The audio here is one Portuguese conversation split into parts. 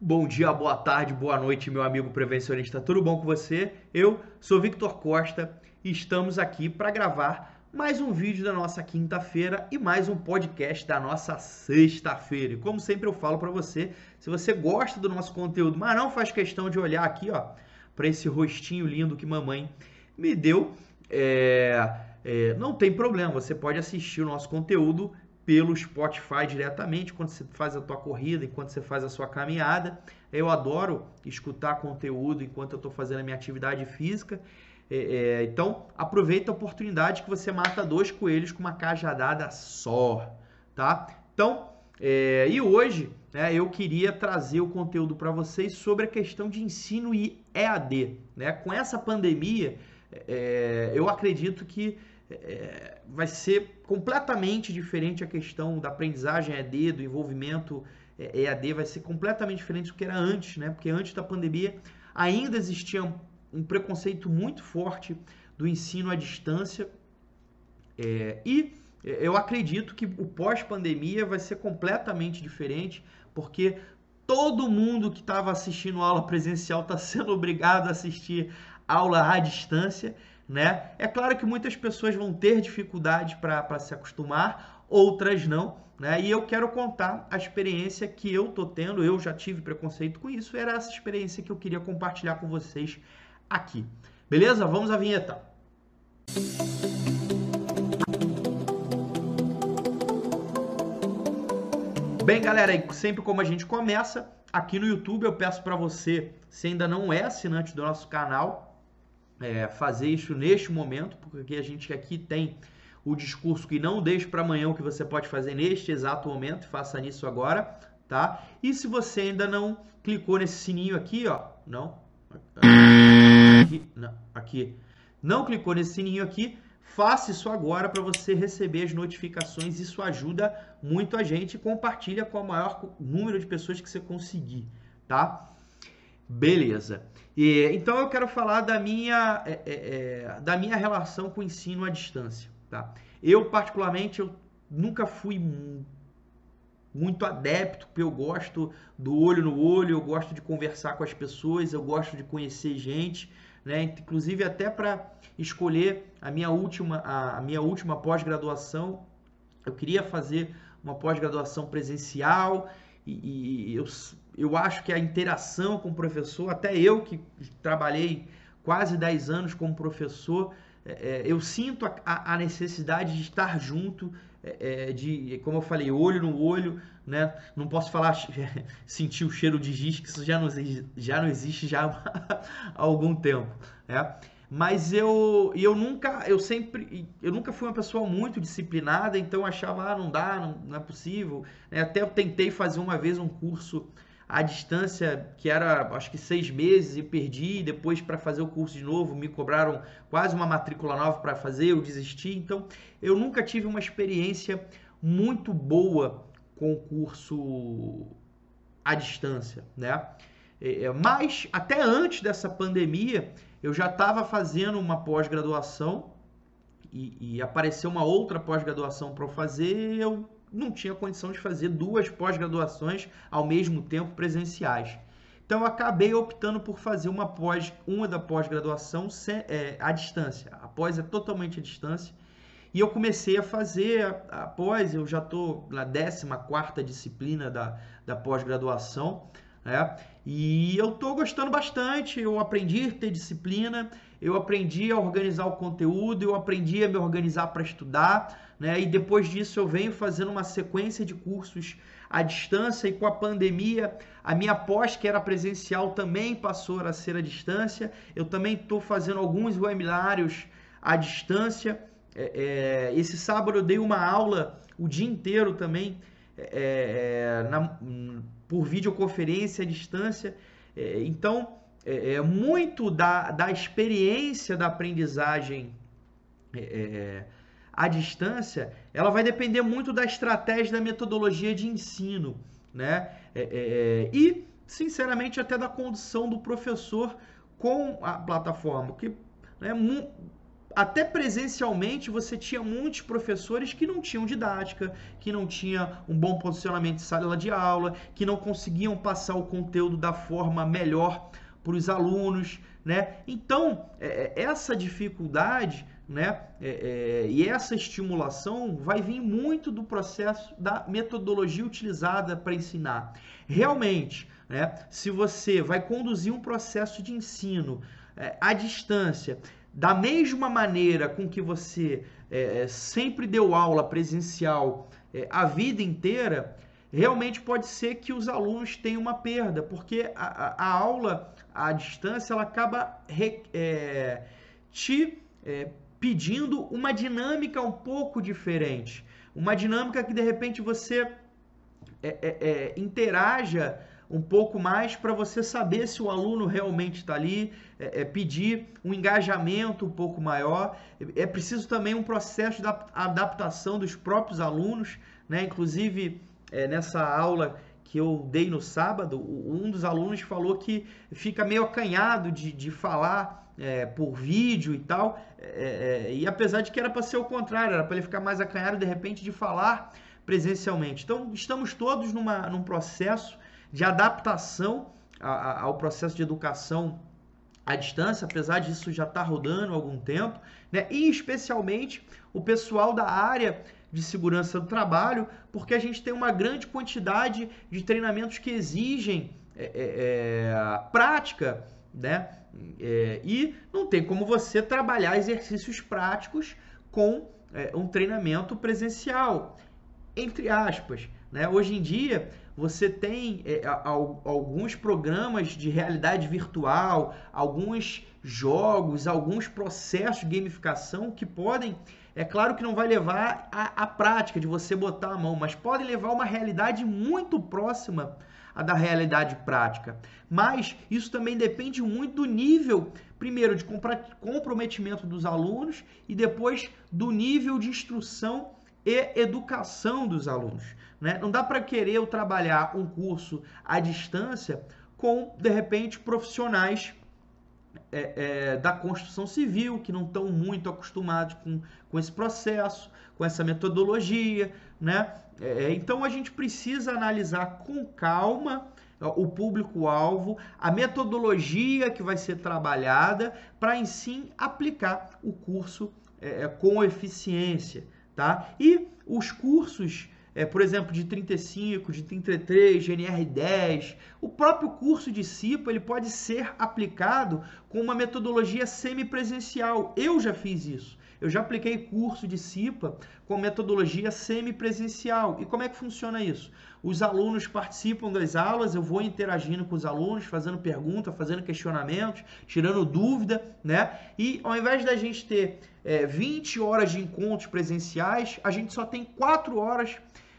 Bom dia, boa tarde, boa noite, meu amigo prevencionista. Tudo bom com você? Eu sou Victor Costa e estamos aqui para gravar mais um vídeo da nossa quinta-feira e mais um podcast da nossa sexta-feira. E como sempre eu falo para você, se você gosta do nosso conteúdo, mas não faz questão de olhar aqui, ó, para esse rostinho lindo que mamãe me deu, é, é, não tem problema. Você pode assistir o nosso conteúdo pelo Spotify diretamente quando você faz a tua corrida, enquanto você faz a sua caminhada. Eu adoro escutar conteúdo enquanto eu estou fazendo a minha atividade física. É, é, então, aproveita a oportunidade que você mata dois coelhos com uma cajadada só, tá? Então, é, e hoje né, eu queria trazer o conteúdo para vocês sobre a questão de ensino e EAD. Né? Com essa pandemia, é, eu acredito que é, vai ser completamente diferente a questão da aprendizagem EAD, do envolvimento EAD, vai ser completamente diferente do que era antes, né? Porque antes da pandemia ainda existia um, um preconceito muito forte do ensino à distância é, e eu acredito que o pós-pandemia vai ser completamente diferente, porque todo mundo que estava assistindo aula presencial está sendo obrigado a assistir aula à distância né? É claro que muitas pessoas vão ter dificuldade para se acostumar, outras não, né? E eu quero contar a experiência que eu tô tendo, eu já tive preconceito com isso, era essa experiência que eu queria compartilhar com vocês aqui. Beleza? Vamos à vinheta. Bem, galera, sempre como a gente começa, aqui no YouTube eu peço para você, se ainda não é assinante do nosso canal, é, fazer isso neste momento, porque a gente aqui tem o discurso que não deixe para amanhã o que você pode fazer neste exato momento, faça nisso agora, tá? E se você ainda não clicou nesse sininho aqui, ó, não, aqui, não, aqui, não clicou nesse sininho aqui, faça isso agora para você receber as notificações. Isso ajuda muito a gente. Compartilha com o maior número de pessoas que você conseguir, tá? Beleza. E, então eu quero falar da minha, é, é, é, da minha relação com o ensino à distância. Tá? Eu, particularmente, eu nunca fui muito adepto, porque eu gosto do olho no olho, eu gosto de conversar com as pessoas, eu gosto de conhecer gente, né? Inclusive até para escolher a minha última, a, minha última pós-graduação, eu queria fazer uma pós-graduação presencial e, e eu, eu acho que a interação com o professor, até eu que trabalhei quase 10 anos como professor, é, é, eu sinto a, a, necessidade de estar junto, é, é, de, como eu falei, olho no olho, né? Não posso falar sentir o cheiro de giz, que isso já não, já não existe já há algum tempo, né? Mas eu, eu nunca, eu sempre, eu nunca fui uma pessoa muito disciplinada, então eu achava, ah, não dá, não, não é possível. Né? Até eu tentei fazer uma vez um curso à distância, que era acho que seis meses, e perdi. Depois, para fazer o curso de novo, me cobraram quase uma matrícula nova para fazer, eu desisti. Então, eu nunca tive uma experiência muito boa com o curso à distância, né? É, é, mas até antes dessa pandemia, eu já estava fazendo uma pós-graduação e, e, apareceu uma outra pós-graduação para fazer, eu não tinha condição de fazer duas pós-graduações ao mesmo tempo presenciais. Então eu acabei optando por fazer uma pós, uma da pós-graduação é, à distância. A pós é totalmente à distância. E eu comecei a fazer a, a pós, eu já estou na 14 disciplina da, da pós-graduação. Né? E eu estou gostando bastante, eu aprendi a ter disciplina, eu aprendi a organizar o conteúdo, eu aprendi a me organizar para estudar, né? E depois disso eu venho fazendo uma sequência de cursos à distância e com a pandemia a minha pós que era presencial também passou a ser à distância. Eu também estou fazendo alguns webinários à distância. É, é, esse sábado eu dei uma aula o dia inteiro também é, é na, por videoconferência à distância. É, então, é, é, muito da, da experiência da aprendizagem à distância, ela vai depender muito da estratégia da metodologia de ensino, né? É, é, e, sinceramente, até da condição do professor com a plataforma, que né, até presencialmente você tinha muitos professores que não tinham didática, que não tinham um bom posicionamento de sala de aula, que não conseguiam passar o conteúdo da forma melhor para os alunos, né? Então, é, é, essa dificuldade né? É, é, e essa estimulação vai vir muito do processo da metodologia utilizada para ensinar. Realmente, né? Se você vai conduzir um processo de ensino é, à distância, da mesma maneira com que você é, sempre deu aula presencial é, a vida inteira, realmente pode ser que os alunos tenham uma perda, porque a, a, aula à distância ela acaba re, é, te é, pedindo uma dinâmica um pouco diferente. Uma dinâmica que de repente você é, é, é interaja um pouco mais para você saber se o aluno realmente está ali, é, é, pedir um engajamento um pouco maior. É preciso também um processo de adaptação dos próprios alunos, né? Inclusive, é, nessa aula que eu dei no sábado, um dos alunos falou que fica meio acanhado de, de falar é, por vídeo e tal. É, é, e apesar de que era para ser o contrário, era para ele ficar mais acanhado de repente de falar presencialmente. Então, estamos todos numa, num processo de adaptação a, a, ao processo de educação à distância, apesar disso já estar tá rodando há algum tempo, né? e especialmente o pessoal da área de segurança do trabalho, porque a gente tem uma grande quantidade de treinamentos que exigem é, é, é prática, né? É, e não tem como você trabalhar exercícios práticos com é, um treinamento presencial, entre aspas. Né? Hoje em dia, você tem é, alguns programas de realidade virtual, alguns jogos, alguns processos de gamificação que podem, é claro que não vai levar à prática de você botar a mão, mas podem levar a uma realidade muito próxima a da realidade prática. Mas isso também depende muito do nível, primeiro, de comprometimento dos alunos e depois do nível de instrução e educação dos alunos. Né? Não dá para querer eu trabalhar um curso à distância com, de repente, profissionais é, é, da construção civil que não estão muito acostumados com, com esse processo, com essa metodologia, né? É, então a gente precisa analisar com calma o público-alvo, a metodologia que vai ser trabalhada para em sim aplicar o curso é, é com eficiência, tá? E os cursos, é, por exemplo, de 35, de 33, GNR10, o próprio curso de CIPA ele pode ser aplicado com uma metodologia semipresencial. Eu já fiz isso. Eu já apliquei curso de CIPA com metodologia semipresencial. E como é que funciona isso? Os alunos participam das aulas, eu vou interagindo com os alunos, fazendo perguntas, fazendo questionamentos, tirando dúvida, né? E ao invés da gente ter é, 20 horas de encontros presenciais, a gente só tem 4 horas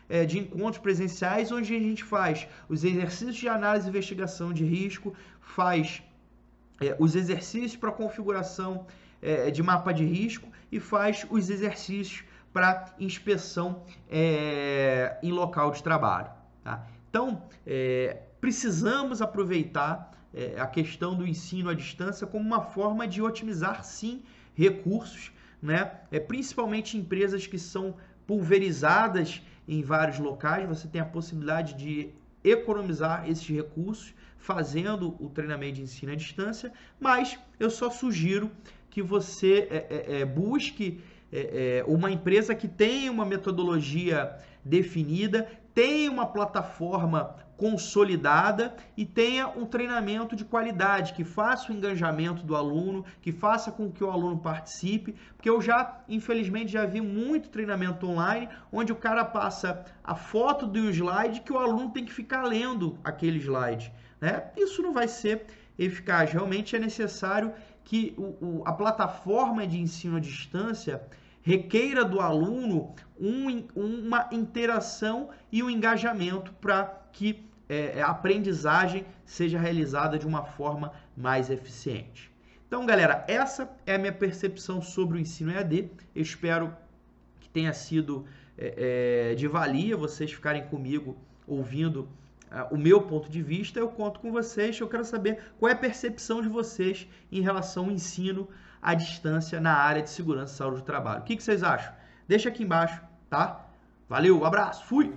é, de encontros presenciais, onde a gente faz os exercícios de análise e investigação de risco, faz é, os exercícios para configuração é, de mapa de risco e faz os exercícios para inspeção é, em local de trabalho. Tá? Então, é, precisamos aproveitar é, a questão do ensino à distância como uma forma de otimizar, sim, recursos, né? é, principalmente empresas que são pulverizadas em vários locais, você tem a possibilidade de economizar esses recursos fazendo o treinamento de ensino à distância, mas eu só sugiro que você é, é, é busque é, é, uma empresa que tem uma metodologia definida, tenha uma plataforma consolidada e tenha um treinamento de qualidade, que faça o engajamento do aluno, que faça com que o aluno participe, porque eu já, infelizmente, já vi muito treinamento online onde o cara passa a foto do slide que o aluno tem que ficar lendo aquele slide. Né? Isso não vai ser eficaz. Realmente é necessário que o, o, a plataforma de ensino à distância requeira do aluno um, uma interação e um engajamento para que é, a aprendizagem seja realizada de uma forma mais eficiente. Então, galera, essa é a minha percepção sobre o ensino EAD. Eu espero que tenha sido é, é, de valia vocês ficarem comigo ouvindo o meu ponto de vista, eu conto com vocês. Eu quero saber qual é a percepção de vocês em relação ao ensino à distância na área de segurança e saúde do trabalho. O que, que vocês acham? Deixa aqui embaixo, tá? Valeu, abraço, fui!